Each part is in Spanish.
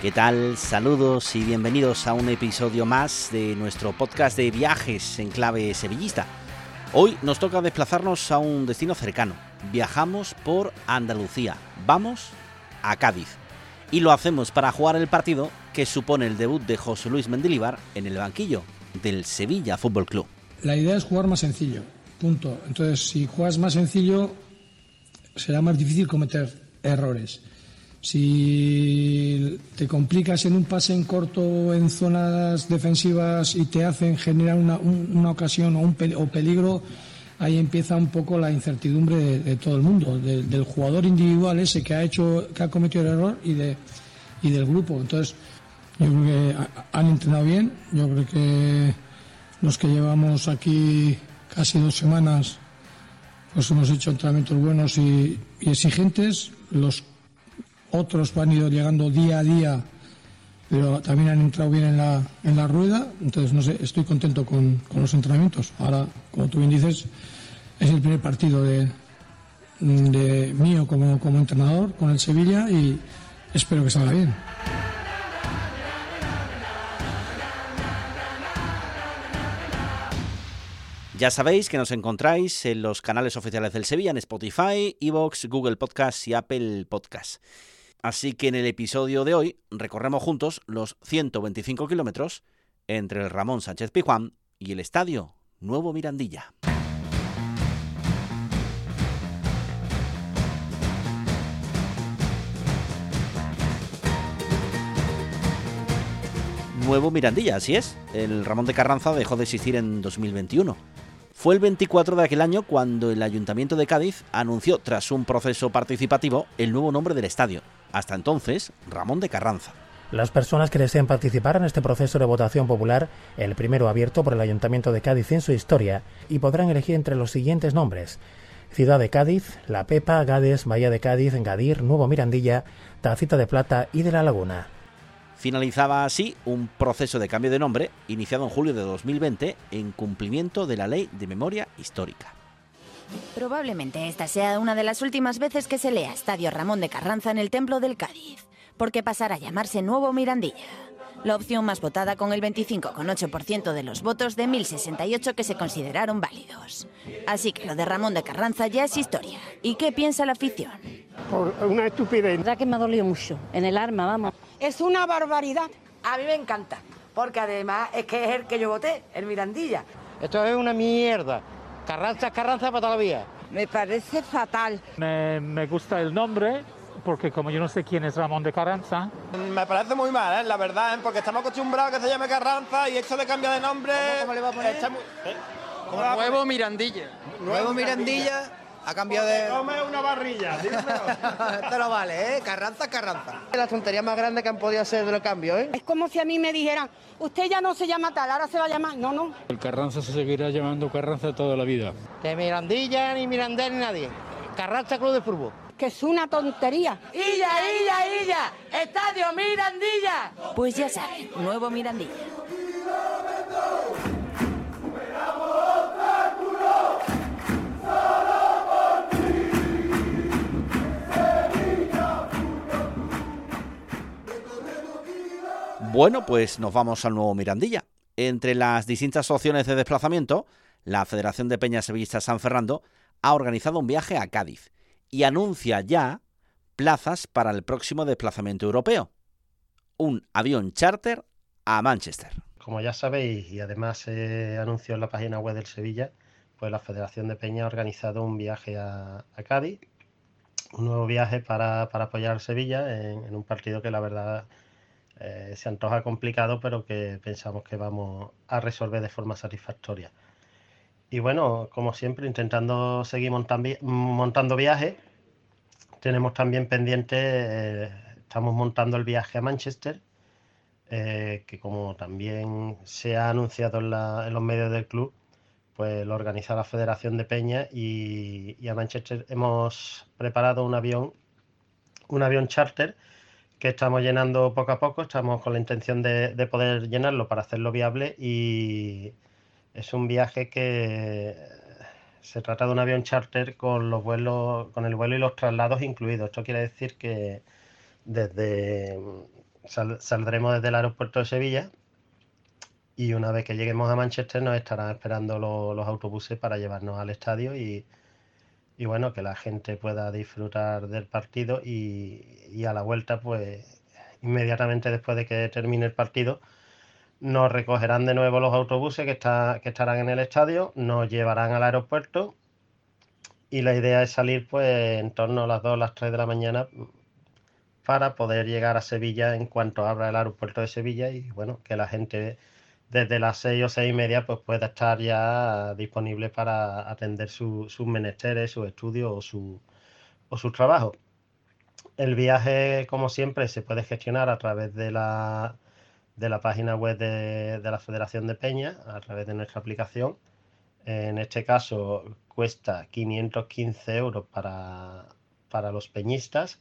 ¿Qué tal? Saludos y bienvenidos a un episodio más de nuestro podcast de viajes en clave sevillista. Hoy nos toca desplazarnos a un destino cercano. Viajamos por Andalucía. Vamos a Cádiz. Y lo hacemos para jugar el partido que supone el debut de José Luis Mendilibar en el banquillo del Sevilla Fútbol Club. La idea es jugar más sencillo, punto. Entonces, si juegas más sencillo, será más difícil cometer errores. Si te complicas en un pase en corto en zonas defensivas y te hacen generar una, un- una ocasión o un o peligro, ahí empieza un poco la incertidumbre de, todo el mundo, de- del jugador individual ese que ha hecho, que ha cometido el error y de y del grupo. Entonces, yo creo que ha- han entrenado bien. Yo creo que los que llevamos aquí casi dos semanas, pues hemos hecho entrenamientos buenos y, y exigentes. Los otros han ido llegando día a día, pero también han entrado bien en la, en la rueda. Entonces, no sé, estoy contento con, con los entrenamientos. Ahora, como tú bien dices, es el primer partido de, de mío como, como entrenador con el Sevilla y espero que salga bien. Ya sabéis que nos encontráis en los canales oficiales del Sevilla, en Spotify, Evox, Google Podcast y Apple Podcast. Así que en el episodio de hoy recorremos juntos los 125 kilómetros entre el Ramón Sánchez Pijuán y el Estadio Nuevo Mirandilla. Nuevo Mirandilla, así es. El Ramón de Carranza dejó de existir en 2021. Fue el 24 de aquel año cuando el Ayuntamiento de Cádiz anunció, tras un proceso participativo, el nuevo nombre del estadio. Hasta entonces, Ramón de Carranza. Las personas que deseen participar en este proceso de votación popular, el primero abierto por el Ayuntamiento de Cádiz en su historia, y podrán elegir entre los siguientes nombres. Ciudad de Cádiz, La Pepa, Gades, Bahía de Cádiz, Gadir, Nuevo Mirandilla, Tacita de Plata y de la Laguna. Finalizaba así un proceso de cambio de nombre iniciado en julio de 2020 en cumplimiento de la Ley de Memoria Histórica. Probablemente esta sea una de las últimas veces que se lea Estadio Ramón de Carranza en el Templo del Cádiz, porque pasará a llamarse Nuevo Mirandilla. La opción más votada con el 25,8% de los votos de 1.068 que se consideraron válidos. Así que lo de Ramón de Carranza ya es historia. ¿Y qué piensa la afición? por una estupidez. verdad que me ha dolido mucho. En el arma, vamos. Es una barbaridad. A mí me encanta, porque además es que es el que yo voté, el Mirandilla. Esto es una mierda. Carranza es Carranza para toda la vida. Me parece fatal. Me, me gusta el nombre porque como yo no sé quién es Ramón de Carranza, Me parece muy mal, ¿eh? la verdad, ¿eh? porque estamos acostumbrados a que se llame Carranza y esto de cambio de nombre. ¿Cómo, le va a poner? Nuevo Mirandilla. Nuevo Mirandilla a cambio de. Come una barrilla, Esto no vale, ¿eh? Carranza, Carranza. Es la tontería más grande que han podido hacer de los cambios, ¿eh? Es como si a mí me dijeran, usted ya no se llama tal, ahora se va a llamar. No, no. El Carranza se seguirá llamando Carranza toda la vida. Que Mirandilla, ni Mirandés, ni nadie. Carranza Club de Fútbol. Que es una tontería. ¡Illa, illa, illa! ¡Estadio Mirandilla! Pues ya saben, Nuevo Mirandilla. Bueno, pues nos vamos al nuevo Mirandilla. Entre las distintas opciones de desplazamiento, la Federación de Peñas Sevillistas San Fernando ha organizado un viaje a Cádiz y anuncia ya plazas para el próximo desplazamiento europeo. Un avión charter a Manchester. Como ya sabéis, y además se anunció en la página web del Sevilla, pues la Federación de Peña ha organizado un viaje a, Cádiz, un nuevo viaje para, apoyar a Sevilla en, un partido que la verdad eh, se antoja complicado, pero que pensamos que vamos a resolver de forma satisfactoria. Y bueno, como siempre, intentando seguir montando viajes, tenemos también pendiente, eh, estamos montando el viaje a Manchester, eh, que como también se ha anunciado en, los medios del club, pues lo organiza la Federación de Peña y, a Manchester hemos preparado un avión, un avión charter que estamos llenando poco a poco, estamos con la intención de, de poder llenarlo para hacerlo viable y es un viaje que se trata de un avión charter con los vuelos, con el vuelo y los traslados incluidos. Esto quiere decir que desde saldremos desde el aeropuerto de Sevilla y una vez que lleguemos a Manchester nos estarán esperando los autobuses para llevarnos al estadio y, bueno, que la gente pueda disfrutar del partido y, a la vuelta, pues inmediatamente después de que termine el partido, nos recogerán de nuevo los autobuses que, está, que estarán en el estadio, nos llevarán al aeropuerto y la idea es salir pues en torno a las 2 o las 3 de la mañana para poder llegar a Sevilla en cuanto abra el aeropuerto de Sevilla y bueno, que la gente desde las 6 o 6 y media pues pueda estar ya disponible para atender sus menesteres, sus estudios o, su, o sus trabajos. El viaje, como siempre, se puede gestionar a través de la de la página web de, la Federación de Peña a través de nuestra aplicación. En este caso cuesta 515 euros para, para los peñistas,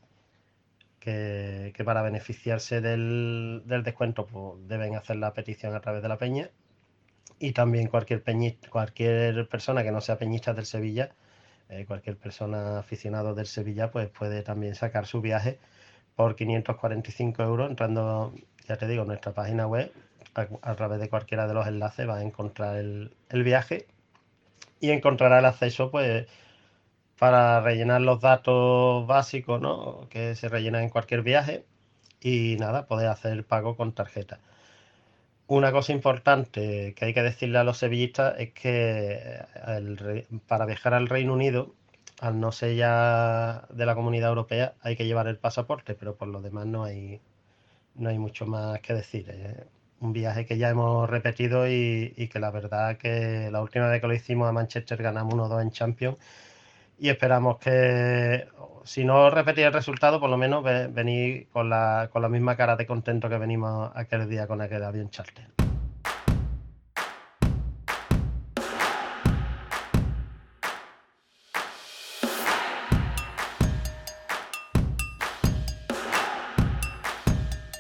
que, para beneficiarse del, descuento pues, deben hacer la petición a través de la peña. Y también cualquier, peñista, cualquier persona que no sea peñista del Sevilla, eh, cualquier persona aficionado del Sevilla, pues puede también sacar su viaje por 545 euros entrando ya te digo, nuestra página web, a, través de cualquiera de los enlaces, va a encontrar el, viaje y encontrará el acceso, pues, para rellenar los datos básicos, ¿no? Que se rellenan en cualquier viaje y nada, poder hacer pago con tarjeta. Una cosa importante que hay que decirle a los sevillistas es que para viajar al Reino Unido, al no ser ya de la comunidad europea, hay que llevar el pasaporte, pero por lo demás no hay, no hay mucho más que decir. ¿eh? un viaje que ya hemos repetido y, que la verdad que la última vez que lo hicimos a Manchester ganamos 1-2 en Champions y esperamos que, si no repetir el resultado, por lo menos venir con la, con la misma cara de contento que venimos aquel día con aquel avión charter.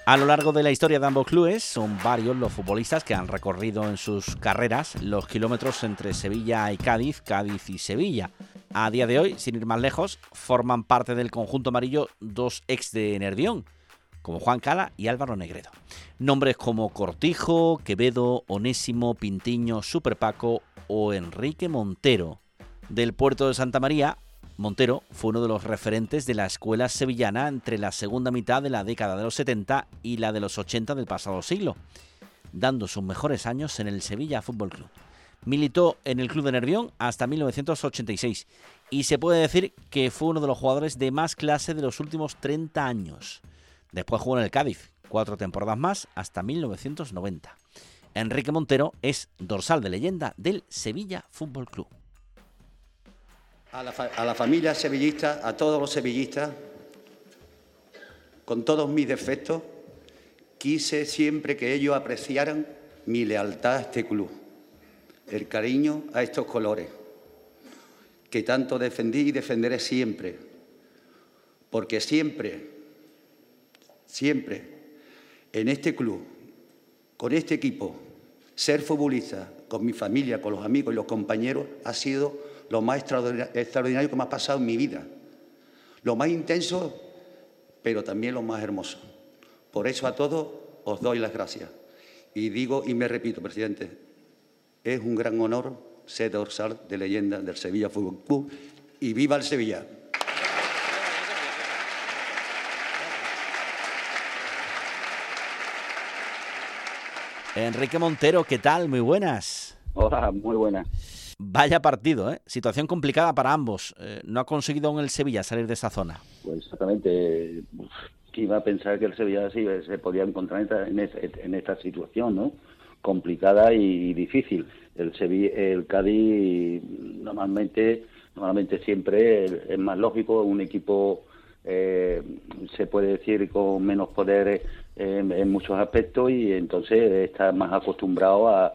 A lo largo de la historia de ambos clubes, son varios los futbolistas que han recorrido en sus carreras los kilómetros entre Sevilla y Cádiz, Cádiz y Sevilla. A día de hoy, sin ir más lejos, forman parte del conjunto amarillo dos ex de Nervión, como Juan Cala y Álvaro Negredo. Nombres como Cortijo, Quevedo, Onésimo, Pintiño, Super Paco o Enrique Montero. Del puerto de Santa María Montero fue uno de los referentes de la escuela sevillana entre la segunda mitad de la década de los 70 y la de los 80 del pasado siglo, dando sus mejores años en el Sevilla Fútbol Club. Militó en el club de Nervión hasta 1986 y se puede decir que fue uno de los jugadores de más clase de los últimos 30 años. Después jugó en el Cádiz, cuatro temporadas más hasta 1990. Enrique Montero es dorsal de leyenda del Sevilla Fútbol Club a la, familia sevillista, a todos los sevillistas, con todos mis defectos, quise siempre que ellos apreciaran mi lealtad a este club, el cariño a estos colores, que tanto defendí y defenderé siempre, porque siempre, siempre, en este club, con este equipo, ser futbolista, con mi familia, con los amigos y los compañeros, ha sido lo más extraordinario que me ha pasado en mi vida. Lo más intenso, pero también lo más hermoso. Por eso a todos os doy las gracias. Y digo y me repito, presidente, es un gran honor ser dorsal de leyenda del Sevilla Fútbol Club y viva el Sevilla. Enrique Montero, ¿qué tal? Muy buenas. Hola, muy buenas. Vaya partido, ¿eh? Situación complicada para ambos. Eh, no ha conseguido en el Sevilla salir de esa zona. Pues exactamente. ¿Quién iba a pensar que el Sevilla sí se podía encontrar en esta, en esta situación, ¿no? Complicada y difícil. El, Sevilla, el Cádiz normalmente, normalmente siempre es más lógico, un equipo eh, se puede decir con menos poder en, muchos aspectos y entonces está más acostumbrado a,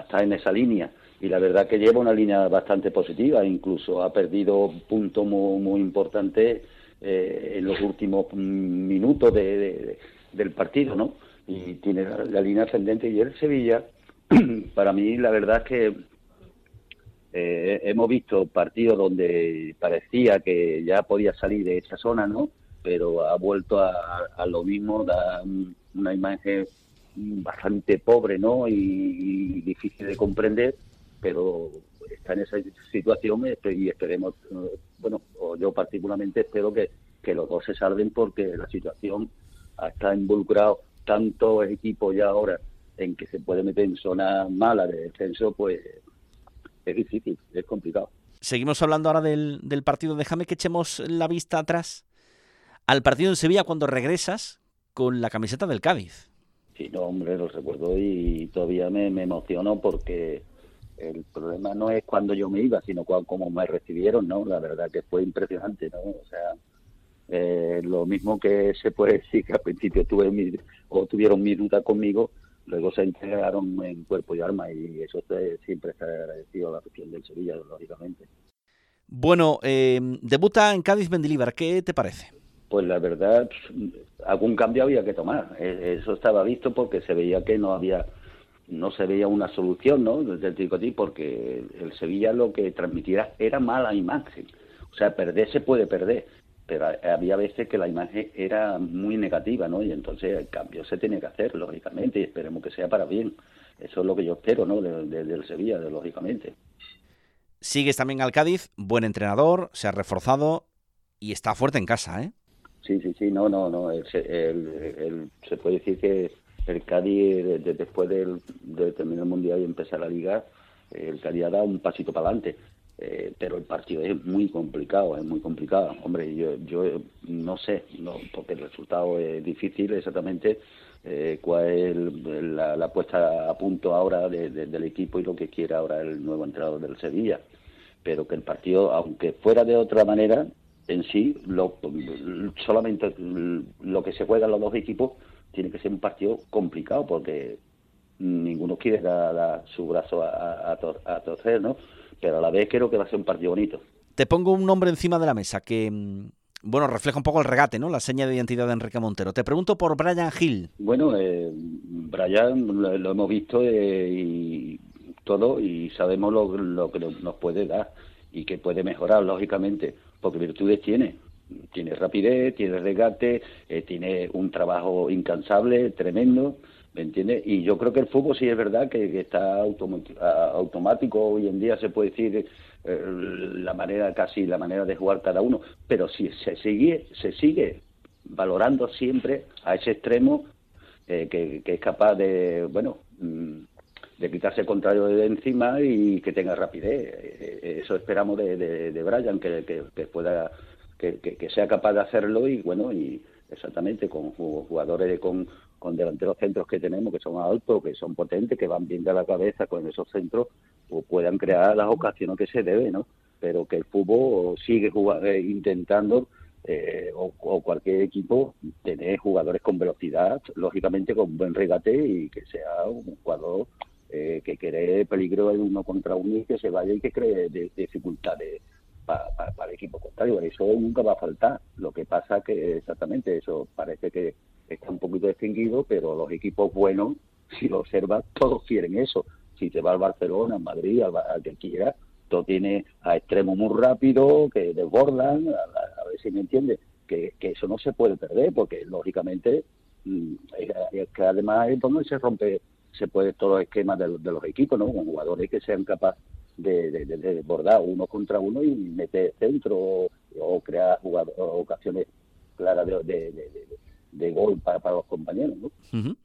estar en esa línea y la verdad que lleva una línea bastante positiva, incluso ha perdido puntos muy, muy importantes eh, en los últimos minutos de, del partido, ¿no? Y tiene la, línea ascendente y el Sevilla, para mí la verdad es que eh, hemos visto partidos donde parecía que ya podía salir de esa zona, ¿no? Pero ha vuelto a, lo mismo, da una imagen bastante pobre, ¿no? Y, y difícil de comprender pero está en esa situación y esperemos, bueno, yo particularmente espero que, que los dos se salven porque la situación está involucrado tanto equipo ya ahora en que se puede meter en zona mala de descenso, pues es difícil, es complicado. Seguimos hablando ahora del, del partido. Déjame que echemos la vista atrás al partido en Sevilla cuando regresas con la camiseta del Cádiz. Sí, no, hombre, lo recuerdo y todavía me, me emociono porque el problema no es cuando yo me iba, sino cuando, cómo me recibieron, ¿no? La verdad que fue impresionante, ¿no? O sea, eh, lo mismo que se puede decir que al principio tuve mi, o tuvieron mi duda conmigo, luego se entregaron en cuerpo y alma y eso siempre está agradecido a la afición del Sevilla, lógicamente. Bueno, eh, debuta en Cádiz Mendilibar, ¿qué te parece? Pues la verdad, algún cambio había que tomar. E, eso estaba visto porque se veía que no había no se veía una solución ¿no? del tricotí porque el Sevilla lo que transmitía era mala imagen. O sea, perder se puede perder, pero había veces que la imagen era muy negativa, ¿no? Y entonces el cambio se tiene que hacer, lógicamente, y esperemos que sea para bien. Eso es lo que yo espero, ¿no? De, de, del Sevilla, de, lógicamente. Sigues también al Cádiz, buen entrenador, se ha reforzado y está fuerte en casa, ¿eh? Sí, sí, sí, no, no, no. El, el, el, se puede decir que el Cádiz, de, después del, de terminar el Mundial y empezar la Liga, el Cádiz ha dado un pasito para adelante. Eh, pero el partido es muy complicado, es muy complicado. Hombre, yo, yo no sé, no, porque el resultado es difícil exactamente eh, cuál es la, la, puesta a punto ahora de, de, del equipo y lo que quiere ahora el nuevo entrenador del Sevilla. Pero que el partido, aunque fuera de otra manera, en sí, lo, solamente lo que se juegan los dos equipos tiene que ser un partido complicado porque ninguno quiere dar, su brazo a, torcer, ¿no? Pero a la vez creo que va a ser un partido bonito. Te pongo un nombre encima de la mesa que, bueno, refleja un poco el regate, ¿no? La seña de identidad de Enrique Montero. Te pregunto por Brian Hill. Bueno, eh, Brian lo, lo, hemos visto eh, y todo y sabemos lo, lo que nos puede dar y que puede mejorar, lógicamente, porque virtudes tiene tiene rapidez, tiene regate, eh, tiene un trabajo incansable, tremendo, ¿me entiendes? Y yo creo que el fútbol sí es verdad que, que está automático, hoy en día se puede decir eh, la manera, casi la manera de jugar cada uno, pero si se sigue, se sigue valorando siempre a ese extremo eh, que, es capaz de, bueno, mm, de quitarse el contrario de encima y que tenga rapidez. Eso esperamos de, de, Brian, que, pueda que, sea capaz de hacerlo y bueno, y exactamente con jugadores con, con delanteros centros que tenemos, que son altos, que son potentes, que van bien de la cabeza con esos centros, pues puedan crear las ocasiones que se debe, ¿no? Pero que el fútbol sigue jugando, eh, intentando, eh, o, o, cualquier equipo, tener jugadores con velocidad, lógicamente con buen regate y que sea un jugador eh, que cree peligro en uno contra uno y que se vaya y que cree de, dificultades para, para, para, el equipo contrario. Eso nunca va a faltar. Lo que pasa que exactamente eso parece que está un poquito extinguido, pero los equipos buenos, si lo observas, todos quieren eso. Si te va al Barcelona, al Madrid, al, al que quiera, todo tiene a extremos muy rápido, que desbordan, a, a, a ver si me entiendes, que, que, eso no se puede perder, porque lógicamente mmm, es, que además es donde se rompe, se puede todo el esquema de, de los equipos, ¿no? Con jugadores que sean capaces de, de, de, desbordar uno contra uno y meter centro o, o crear jugador, ocasiones claras de, de, gol para, para, los compañeros. ¿no? Uh -huh.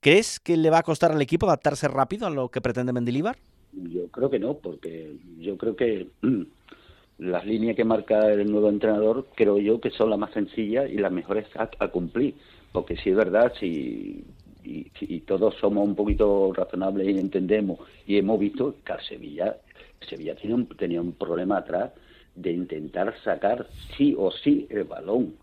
¿Crees que le va a costar al equipo adaptarse rápido a lo que pretende Mendilibar? Yo creo que no, porque yo creo que las líneas que marca el nuevo entrenador creo yo que son las más sencillas y las mejores a, cumplir. Porque si es verdad, si y, todos somos un poquito razonables y entendemos y hemos visto que al Sevilla, Sevilla tiene tenía un problema atrás de intentar sacar sí o sí el balón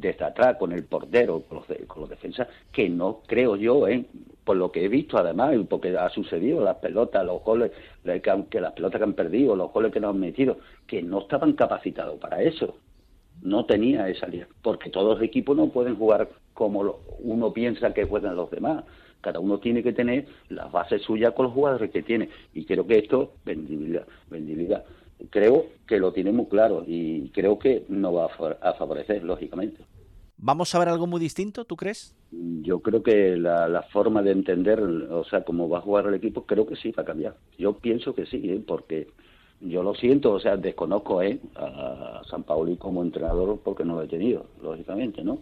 desde atrás con el portero, con los, defensas, que no creo yo, ¿eh? por lo que he visto además, y porque ha sucedido, las pelotas, los goles, que, las pelotas que han perdido, los goles que nos han metido, que no estaban capacitados para eso. No tenía esa línea, porque todos los equipos no pueden jugar como uno piensa que juegan los demás. Cada uno tiene que tener las bases suyas con los jugadores que tiene. Y creo que esto, vendibilidad, vendibilidad creo que lo tiene muy claro y creo que no va a favorecer, lógicamente. ¿Vamos a ver algo muy distinto, tú crees? Yo creo que la, forma de entender, o sea, cómo va a jugar el equipo, creo que sí va a cambiar. Yo pienso que sí, ¿eh? porque yo lo siento, o sea, desconozco ¿eh? a San Pauli como entrenador porque no lo he tenido, lógicamente, ¿no?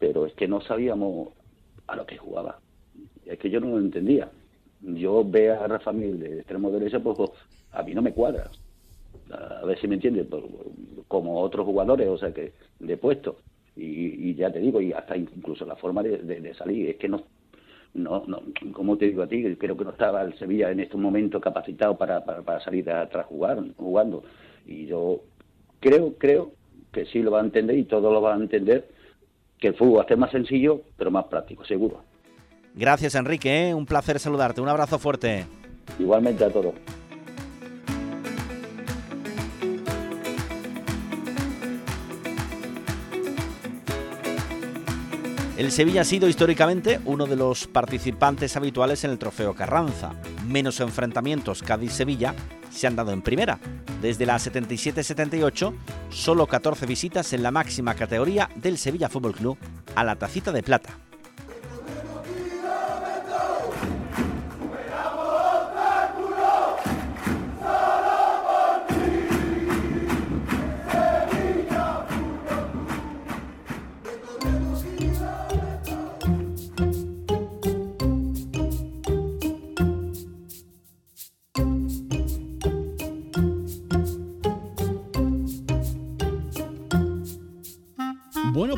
Pero es que no sabíamos a lo que jugaba. Es que yo no lo entendía. Yo veo a Rafa Mil de extremo derecha, pues a mí no me cuadra a ver si me entiendes, como otros jugadores, o sea, que de puesto. Y, ya te digo, y hasta incluso la forma de, salir, es que no, no, no, como te digo a ti, creo que no estaba el Sevilla en estos momentos capacitado para, para, salir atrás jugar, jugando. Y yo creo, creo que sí lo va a entender y todo lo va a entender, que el fútbol va a ser más sencillo, pero más práctico, seguro. Gracias, Enrique, ¿eh? un placer saludarte, un abrazo fuerte. Igualmente a todos. El Sevilla ha sido históricamente uno de los participantes habituales en el Trofeo Carranza. Menos enfrentamientos Cádiz-Sevilla se han dado en primera. Desde la 77-78, solo 14 visitas en la máxima categoría del Sevilla Fútbol Club a la tacita de plata.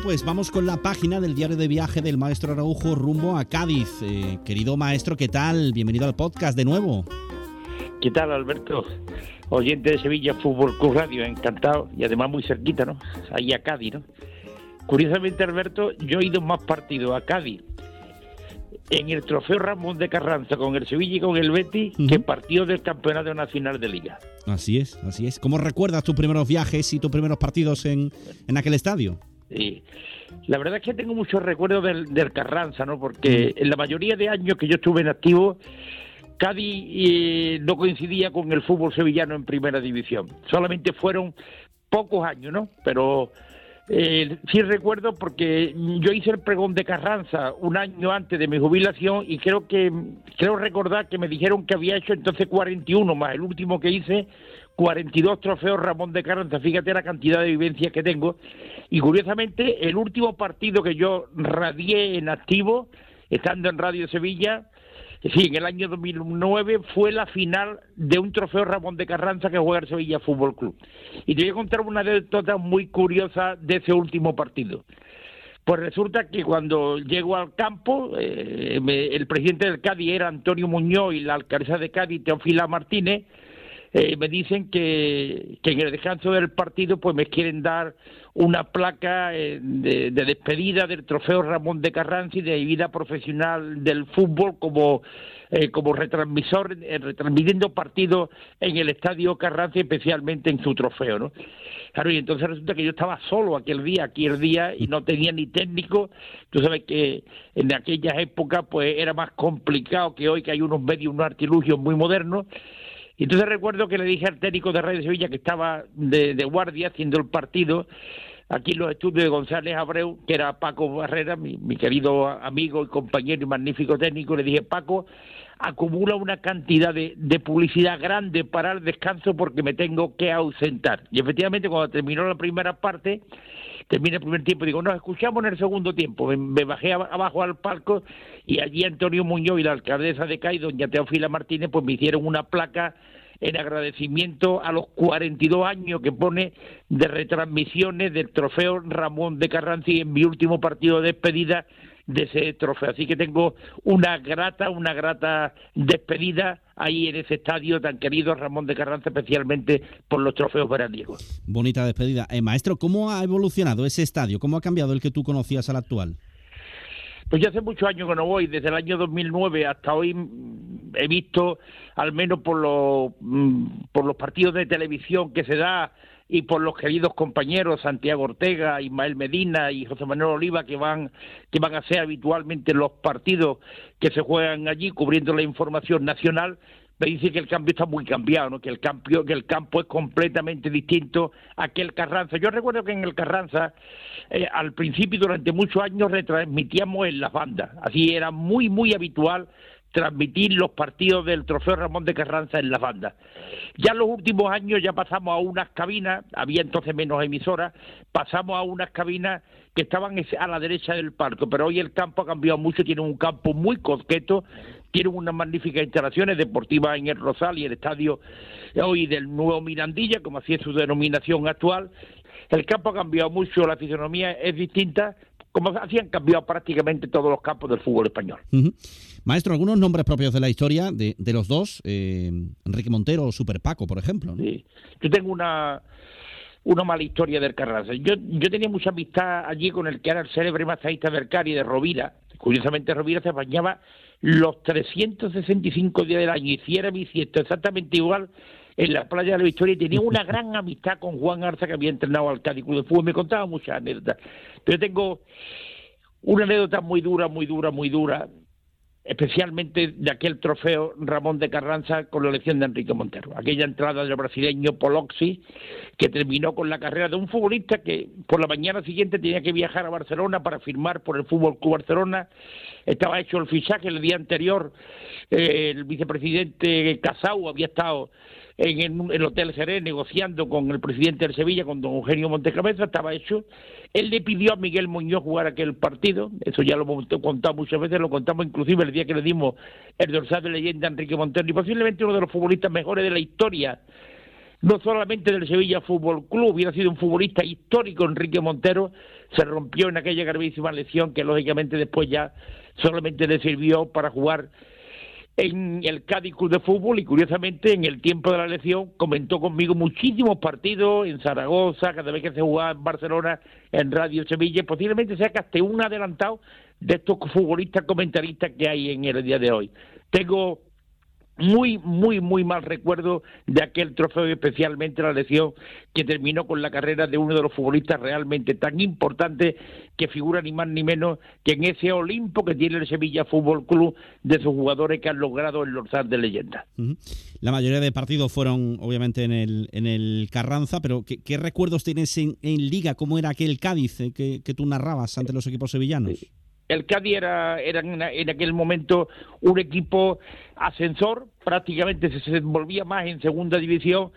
Pues vamos con la página del diario de viaje del maestro Araujo rumbo a Cádiz. Eh, querido maestro, ¿qué tal? Bienvenido al podcast de nuevo. ¿Qué tal, Alberto? Oyente de Sevilla Fútbol Club Radio, encantado y además muy cerquita, ¿no? Ahí a Cádiz, ¿no? Curiosamente, Alberto, yo he ido más partido a Cádiz en el trofeo Ramón de Carranza con el Sevilla y con el Betis que partido del Campeonato Nacional de Liga. Así es, así es. ¿Cómo recuerdas tus primeros viajes y tus primeros partidos en, en aquel estadio? Sí. La verdad es que tengo muchos recuerdos del, Carranza, ¿no? Porque mm. en la mayoría de años que yo estuve en activo, Cádiz eh, no coincidía con el fútbol sevillano en primera división. Solamente fueron pocos años, ¿no? Pero eh, sí recuerdo porque yo hice el pregón de Carranza un año antes de mi jubilación y creo que creo recordar que me dijeron que había hecho entonces 41 más el último que hice 42 trofeos Ramón de Carranza, fíjate la cantidad de vivencias que tengo. Y curiosamente, el último partido que yo radié en activo, estando en Radio Sevilla, sí, en el año 2009, fue la final de un trofeo Ramón de Carranza que juega el Sevilla Fútbol Club. Y te voy a contar una anécdota muy curiosa de ese último partido. Pues resulta que cuando llego al campo, eh, el presidente del Cádiz era Antonio Muñoz y la alcaldesa de Cádiz, Teofila Martínez, eh, me dicen que, en el descanso del partido pues me quieren dar una placa eh, de, despedida del trofeo Ramón de Carranza y de vida profesional del fútbol como eh, como retransmisor retransmitiendo partidos en el estadio Carranza especialmente en su trofeo no claro y entonces resulta que yo estaba solo aquel día aquel día y no tenía ni técnico. Tú sabes que en aquellas épocas pues era más complicado que hoy que hay unos medios unos artilugios muy modernos y entonces recuerdo que le dije al técnico de Radio Sevilla que estaba de, guardia haciendo el partido, aquí en los estudios de González Abreu, que era Paco Barrera, mi, mi querido amigo y compañero y magnífico técnico, le dije, Paco, acumula una cantidad de, publicidad grande para el descanso porque me tengo que ausentar. Y efectivamente, cuando terminó la primera parte, termina el primer tiempo, digo, nos escuchamos en el segundo tiempo. Me, me bajé abajo al palco y allí Antonio Muñoz y la alcaldesa de CAI, doña Teofila Martínez, pues me hicieron una placa en agradecimiento a los 42 años que pone de retransmisiones del trofeo Ramón de Carranci en mi último partido de despedida de ese trofeo. Así que tengo una grata, una grata despedida ahí en ese estadio tan querido Ramón de Carranza, especialmente por los trofeos veraniegos. Bonita despedida. Eh, maestro, ¿cómo ha evolucionado ese estadio? ¿Cómo ha cambiado el que tú conocías al actual? Pues ya hace muchos años que no voy, desde el año 2009 hasta hoy he visto, al menos por los, por los partidos de televisión que se da y por los queridos compañeros Santiago Ortega, Ismael Medina y José Manuel Oliva que van que van a ser habitualmente los partidos que se juegan allí cubriendo la información nacional me dice que el cambio está muy cambiado, ¿no? que el que el campo es completamente distinto a aquel Carranza. Yo recuerdo que en el Carranza, eh, al principio, durante muchos años, retransmitíamos en las bandas. Así era muy, muy habitual transmitir los partidos del Trofeo Ramón de Carranza en las bandas. Ya en los últimos años ya pasamos a unas cabinas, había entonces menos emisoras, pasamos a unas cabinas que estaban a la derecha del parque, pero hoy el campo ha cambiado mucho, tiene un campo muy cosqueto, tiene unas magníficas instalaciones deportivas en el Rosal y el estadio hoy del nuevo Mirandilla, como así es su denominación actual. El campo ha cambiado mucho, la fisonomía es distinta, como así han cambiado prácticamente todos los campos del fútbol español. Uh -huh. Maestro, algunos nombres propios de la historia de, de los dos, eh, Enrique Montero o Super Paco, por ejemplo. ¿no? Sí. Yo tengo una una mala historia del Carranza. Yo, yo tenía mucha amistad allí con el que era el célebre masajista del Cari de Rovira. Curiosamente, Rovira se bañaba los 365 días del año y si era bisiesto exactamente igual en la playa de la Victoria y tenía una gran amistad con Juan Arza que había entrenado al Cádiz Club de Fútbol. Me contaba muchas anécdotas. Pero tengo una anécdota muy dura, muy dura, muy dura, especialmente de aquel trofeo Ramón de Carranza con la elección de Enrique Montero. Aquella entrada del brasileño Poloxi, que terminó con la carrera de un futbolista que por la mañana siguiente tenía que viajar a Barcelona para firmar por el Fútbol Club Barcelona. Estaba hecho el fichaje el día anterior. Eh, el vicepresidente Casau había estado en el Hotel Jerez negociando con el presidente del Sevilla, con don Eugenio Montecabeza, estaba hecho. Él le pidió a Miguel Muñoz jugar aquel partido, eso ya lo hemos contado muchas veces, lo contamos inclusive el día que le dimos el dorsal de leyenda a Enrique Montero, y posiblemente uno de los futbolistas mejores de la historia, no solamente del Sevilla Fútbol Club, hubiera sido un futbolista histórico Enrique Montero, se rompió en aquella gravísima lesión que lógicamente después ya solamente le sirvió para jugar en el Cádiz Club de Fútbol y curiosamente en el tiempo de la elección comentó conmigo muchísimos partidos en Zaragoza, cada vez que se jugaba en Barcelona, en Radio Sevilla, posiblemente sea que hasta un adelantado de estos futbolistas comentaristas que hay en el día de hoy. Tengo muy, muy, muy mal recuerdo de aquel trofeo, especialmente la lesión que terminó con la carrera de uno de los futbolistas realmente tan importantes que figura ni más ni menos que en ese Olimpo que tiene el Sevilla Fútbol Club de sus jugadores que han logrado el Lorzal de leyenda. Uh -huh. La mayoría de partidos fueron obviamente en el, en el Carranza, pero ¿qué, qué recuerdos tienes en, en, Liga? ¿Cómo era aquel Cádiz eh, que, que, tú narrabas ante los equipos sevillanos? Sí el Cádiz era, era en, aquel momento un equipo ascensor, prácticamente se desenvolvía más en segunda división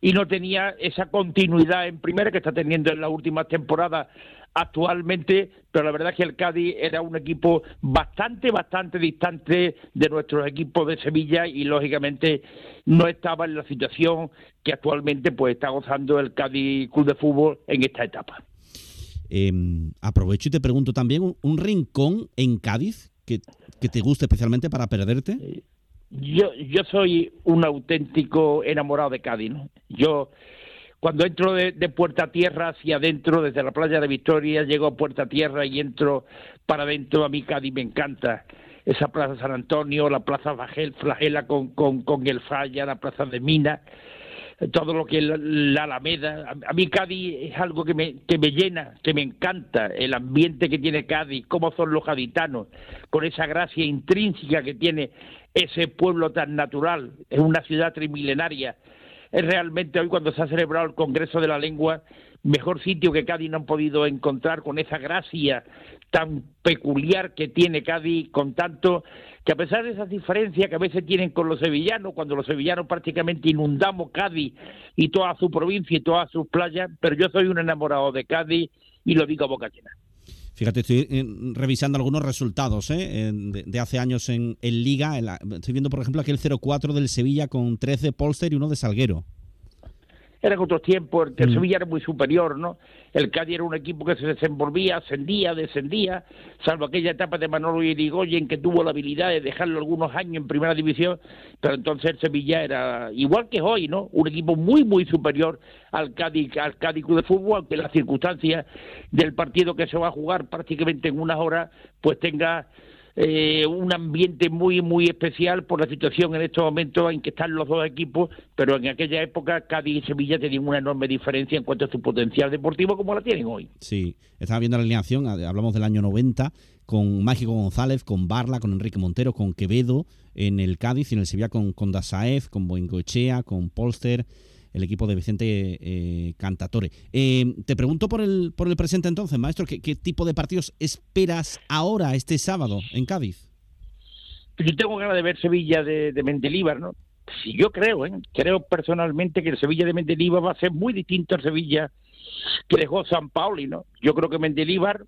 y no tenía esa continuidad en primera que está teniendo en las últimas temporadas actualmente, pero la verdad es que el Cádiz era un equipo bastante, bastante distante de nuestros equipos de Sevilla y lógicamente no estaba en la situación que actualmente pues está gozando el Cádiz Club de Fútbol en esta etapa. Eh, aprovecho y te pregunto también, ¿un, rincón en Cádiz que, que, te guste especialmente para perderte? Yo, yo soy un auténtico enamorado de Cádiz. ¿no? Yo, cuando entro de, Puerta Tierra hacia adentro, desde la playa de Victoria, llego a Puerta Tierra y entro para adentro, a mí Cádiz me encanta. Esa plaza San Antonio, la plaza Flagela con, con, con el Falla, la plaza de Mina todo lo que es la, la, Alameda. A mí Cádiz es algo que me, que me llena, que me encanta, el ambiente que tiene Cádiz, cómo son los gaditanos, con esa gracia intrínseca que tiene ese pueblo tan natural, es una ciudad trimilenaria. es realmente hoy cuando se ha celebrado el Congreso de la Lengua, mejor sitio que Cádiz no han podido encontrar con esa gracia tan peculiar que tiene Cádiz, con tanto que a pesar de esas diferencias que a veces tienen con los sevillanos, cuando los sevillanos prácticamente inundamos Cádiz y toda su provincia y todas sus playas, pero yo soy un enamorado de Cádiz y lo digo a boca llena. Fíjate, estoy eh, revisando algunos resultados ¿eh? de, hace años en, Liga. estoy viendo, por ejemplo, aquí el 0-4 del Sevilla con 13 de Polster y uno de Salguero eran otros tiempos, el, mm. Sevilla era muy superior, ¿no? El Cádiz era un equipo que se desenvolvía, ascendía, descendía, salvo aquella etapa de Manolo Irigoyen que tuvo la habilidad de dejarlo algunos años en primera división, pero entonces el Sevilla era igual que hoy, ¿no? Un equipo muy, muy superior al Cádiz, al Cádiz de Fútbol, aunque las circunstancias del partido que se va a jugar prácticamente en unas horas, pues tenga eh, un ambiente muy, muy especial por la situación en estos momentos en que están los dos equipos, pero en aquella época Cádiz y Sevilla tenían una enorme diferencia en cuanto a su potencial deportivo como la tienen hoy. Sí, estaba viendo la alineación, hablamos del año 90, con Mágico González, con Barla, con Enrique Montero, con Quevedo en el Cádiz y en el Sevilla con, con Dasaez, con Boingoechea, con Polster el equipo de Vicente eh, Cantatore. Eh, te pregunto por el, por el presente entonces, maestro, ¿qué, tipo de partidos esperas ahora, este sábado, en Cádiz? Yo tengo ganas de ver Sevilla de, de Mendilíbar, ¿no? Si yo creo, ¿eh? creo personalmente que el Sevilla de Mendilíbar va a ser muy distinto al Sevilla que dejó San Pauli, ¿no? Yo creo que Mendilíbar,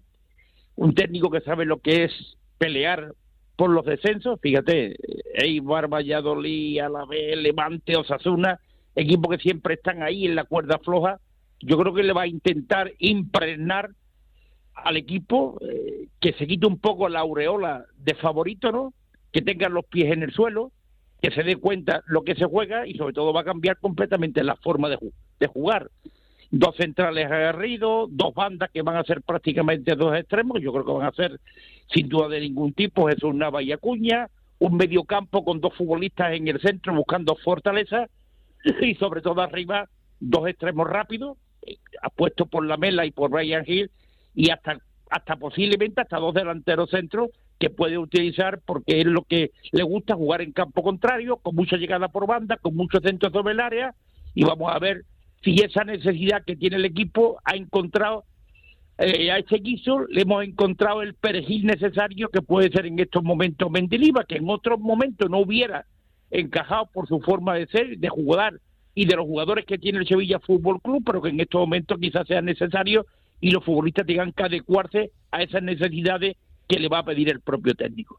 un técnico que sabe lo que es pelear por los descensos, fíjate, Eibar, Valladolid, Alavés, Levante, Osasuna, equipos que siempre están ahí en la cuerda floja, yo creo que le va a intentar impregnar al equipo eh, que se quite un poco la aureola de favorito, ¿no? Que tengan los pies en el suelo, que se dé cuenta lo que se juega y sobre todo va a cambiar completamente la forma de, jugar. Dos centrales aguerridos, dos bandas que van a ser prácticamente dos extremos, yo creo que van a ser sin duda de ningún tipo, Jesús Nava y Acuña, un mediocampo con dos futbolistas en el centro buscando fortaleza y sobre todo arriba dos extremos rápidos, apuestos por la Mela y por Ryan Hill, y hasta, hasta posiblemente hasta dos delanteros centros que puede utilizar porque es lo que le gusta jugar en campo contrario, con mucha llegada por banda, con muchos centros sobre el área, y vamos a ver si esa necesidad que tiene el equipo ha encontrado eh, a ese guiso le hemos encontrado el perejil necesario que puede ser en estos momentos Mendiliva, que en otros momentos no hubiera encajado por su forma de ser, de jugar y de los jugadores que tiene el Sevilla Fútbol Club, pero que en estos momentos quizás sea necesario y los futbolistas tengan que adecuarse a esas necesidades que le va a pedir el propio técnico.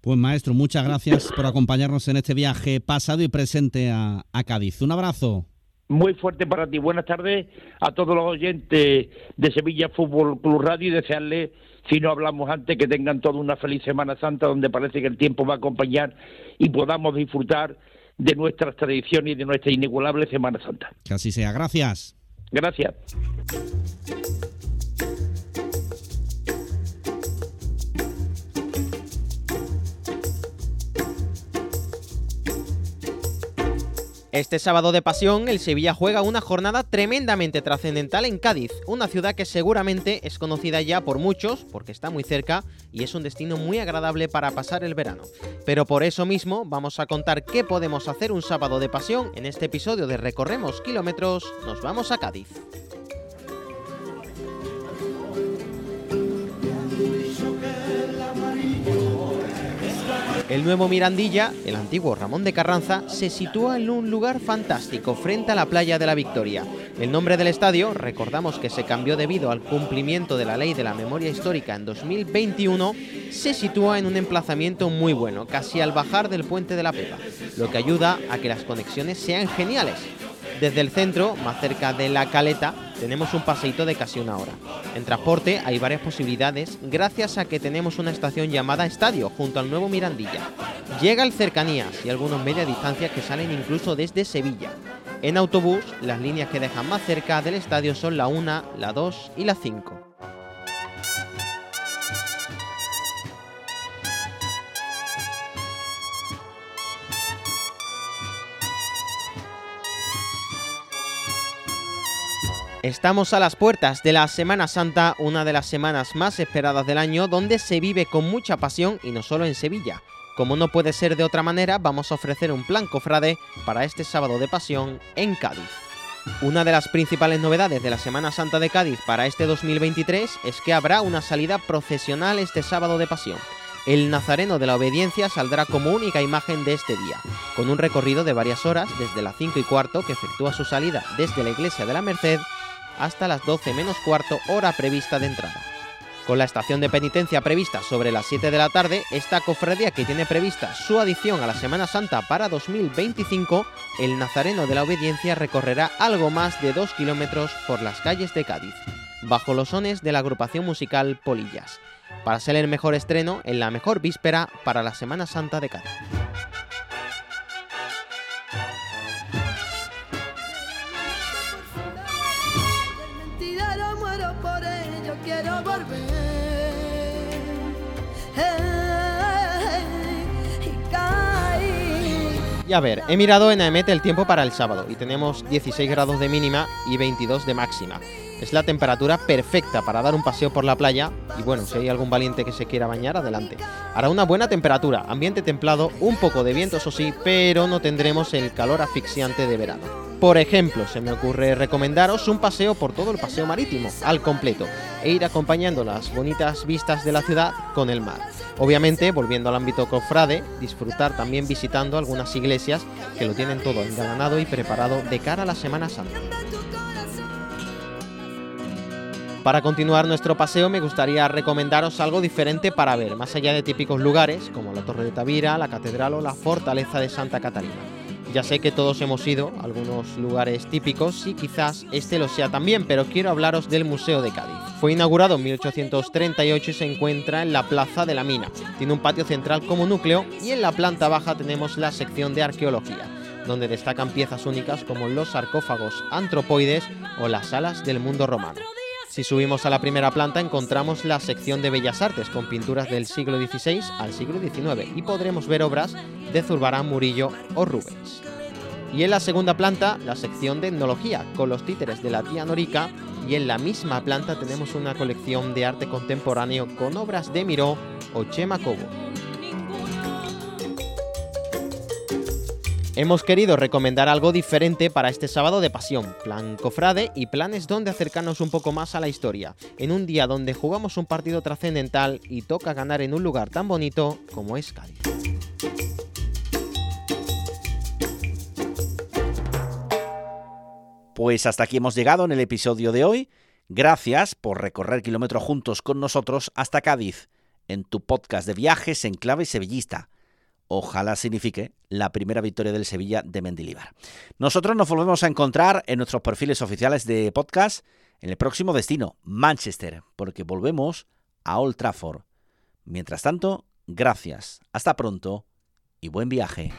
Pues maestro, muchas gracias por acompañarnos en este viaje pasado y presente a, a Cádiz. Un abrazo muy fuerte para ti. Buenas tardes a todos los oyentes de Sevilla Fútbol Club Radio y desearles, si no hablamos antes, que tengan toda una feliz Semana Santa donde parece que el tiempo va a acompañar y podamos disfrutar de nuestras tradiciones y de nuestra inigualable Semana Santa. Que así sea. Gracias. Gracias. Este sábado de pasión, el Sevilla juega una jornada tremendamente trascendental en Cádiz, una ciudad que seguramente es conocida ya por muchos, porque está muy cerca y es un destino muy agradable para pasar el verano. Pero por eso mismo vamos a contar qué podemos hacer un sábado de pasión en este episodio de Recorremos Kilómetros, nos vamos a Cádiz. El nuevo Mirandilla, el antiguo Ramón de Carranza, se sitúa en un lugar fantástico frente a la playa de la Victoria. El nombre del estadio, recordamos que se cambió debido al cumplimiento de la ley de la memoria histórica en 2021, se sitúa en un emplazamiento muy bueno, casi al bajar del puente de la Pepa, lo que ayuda a que las conexiones sean geniales. Desde el centro, más cerca de la caleta, tenemos un paseito de casi una hora. En transporte hay varias posibilidades gracias a que tenemos una estación llamada Estadio junto al nuevo Mirandilla. Llega el Cercanías y algunos media distancia que salen incluso desde Sevilla. En autobús, las líneas que dejan más cerca del estadio son la 1, la 2 y la 5. Estamos a las puertas de la Semana Santa, una de las semanas más esperadas del año, donde se vive con mucha pasión y no solo en Sevilla. Como no puede ser de otra manera, vamos a ofrecer un plan cofrade para este sábado de pasión en Cádiz. Una de las principales novedades de la Semana Santa de Cádiz para este 2023 es que habrá una salida procesional este sábado de pasión. El Nazareno de la Obediencia saldrá como única imagen de este día, con un recorrido de varias horas desde las 5 y cuarto que efectúa su salida desde la Iglesia de la Merced hasta las 12 menos cuarto hora prevista de entrada. Con la estación de penitencia prevista sobre las 7 de la tarde, esta cofradía que tiene prevista su adición a la Semana Santa para 2025, el Nazareno de la Obediencia recorrerá algo más de 2 kilómetros por las calles de Cádiz, bajo los sones de la agrupación musical Polillas, para ser el mejor estreno en la mejor víspera para la Semana Santa de Cádiz. Y a ver, he mirado en AEMET el tiempo para el sábado y tenemos 16 grados de mínima y 22 de máxima. Es la temperatura perfecta para dar un paseo por la playa y bueno, si hay algún valiente que se quiera bañar, adelante. Hará una buena temperatura, ambiente templado, un poco de viento eso sí, pero no tendremos el calor asfixiante de verano. Por ejemplo, se me ocurre recomendaros un paseo por todo el paseo marítimo, al completo, e ir acompañando las bonitas vistas de la ciudad con el mar. Obviamente, volviendo al ámbito cofrade, disfrutar también visitando algunas iglesias que lo tienen todo engalanado y preparado de cara a la Semana Santa. Para continuar nuestro paseo me gustaría recomendaros algo diferente para ver, más allá de típicos lugares como la Torre de Tavira, la Catedral o la Fortaleza de Santa Catalina. Ya sé que todos hemos ido a algunos lugares típicos y quizás este lo sea también, pero quiero hablaros del Museo de Cádiz. Fue inaugurado en 1838 y se encuentra en la Plaza de la Mina. Tiene un patio central como núcleo y en la planta baja tenemos la sección de arqueología, donde destacan piezas únicas como los sarcófagos antropoides o las salas del mundo romano. Si subimos a la primera planta encontramos la sección de Bellas Artes con pinturas del siglo XVI al siglo XIX y podremos ver obras de Zurbarán Murillo o Rubens. Y en la segunda planta la sección de etnología con los títeres de la tía Norica y en la misma planta tenemos una colección de arte contemporáneo con obras de Miró o Chema Cobo. Hemos querido recomendar algo diferente para este sábado de pasión, plan cofrade y planes donde acercarnos un poco más a la historia, en un día donde jugamos un partido trascendental y toca ganar en un lugar tan bonito como es Cádiz. Pues hasta aquí hemos llegado en el episodio de hoy. Gracias por recorrer kilómetros juntos con nosotros hasta Cádiz, en tu podcast de viajes en clave sevillista ojalá signifique la primera victoria del Sevilla de Mendilibar. Nosotros nos volvemos a encontrar en nuestros perfiles oficiales de podcast en el próximo destino, Manchester, porque volvemos a Old Trafford. Mientras tanto, gracias, hasta pronto y buen viaje.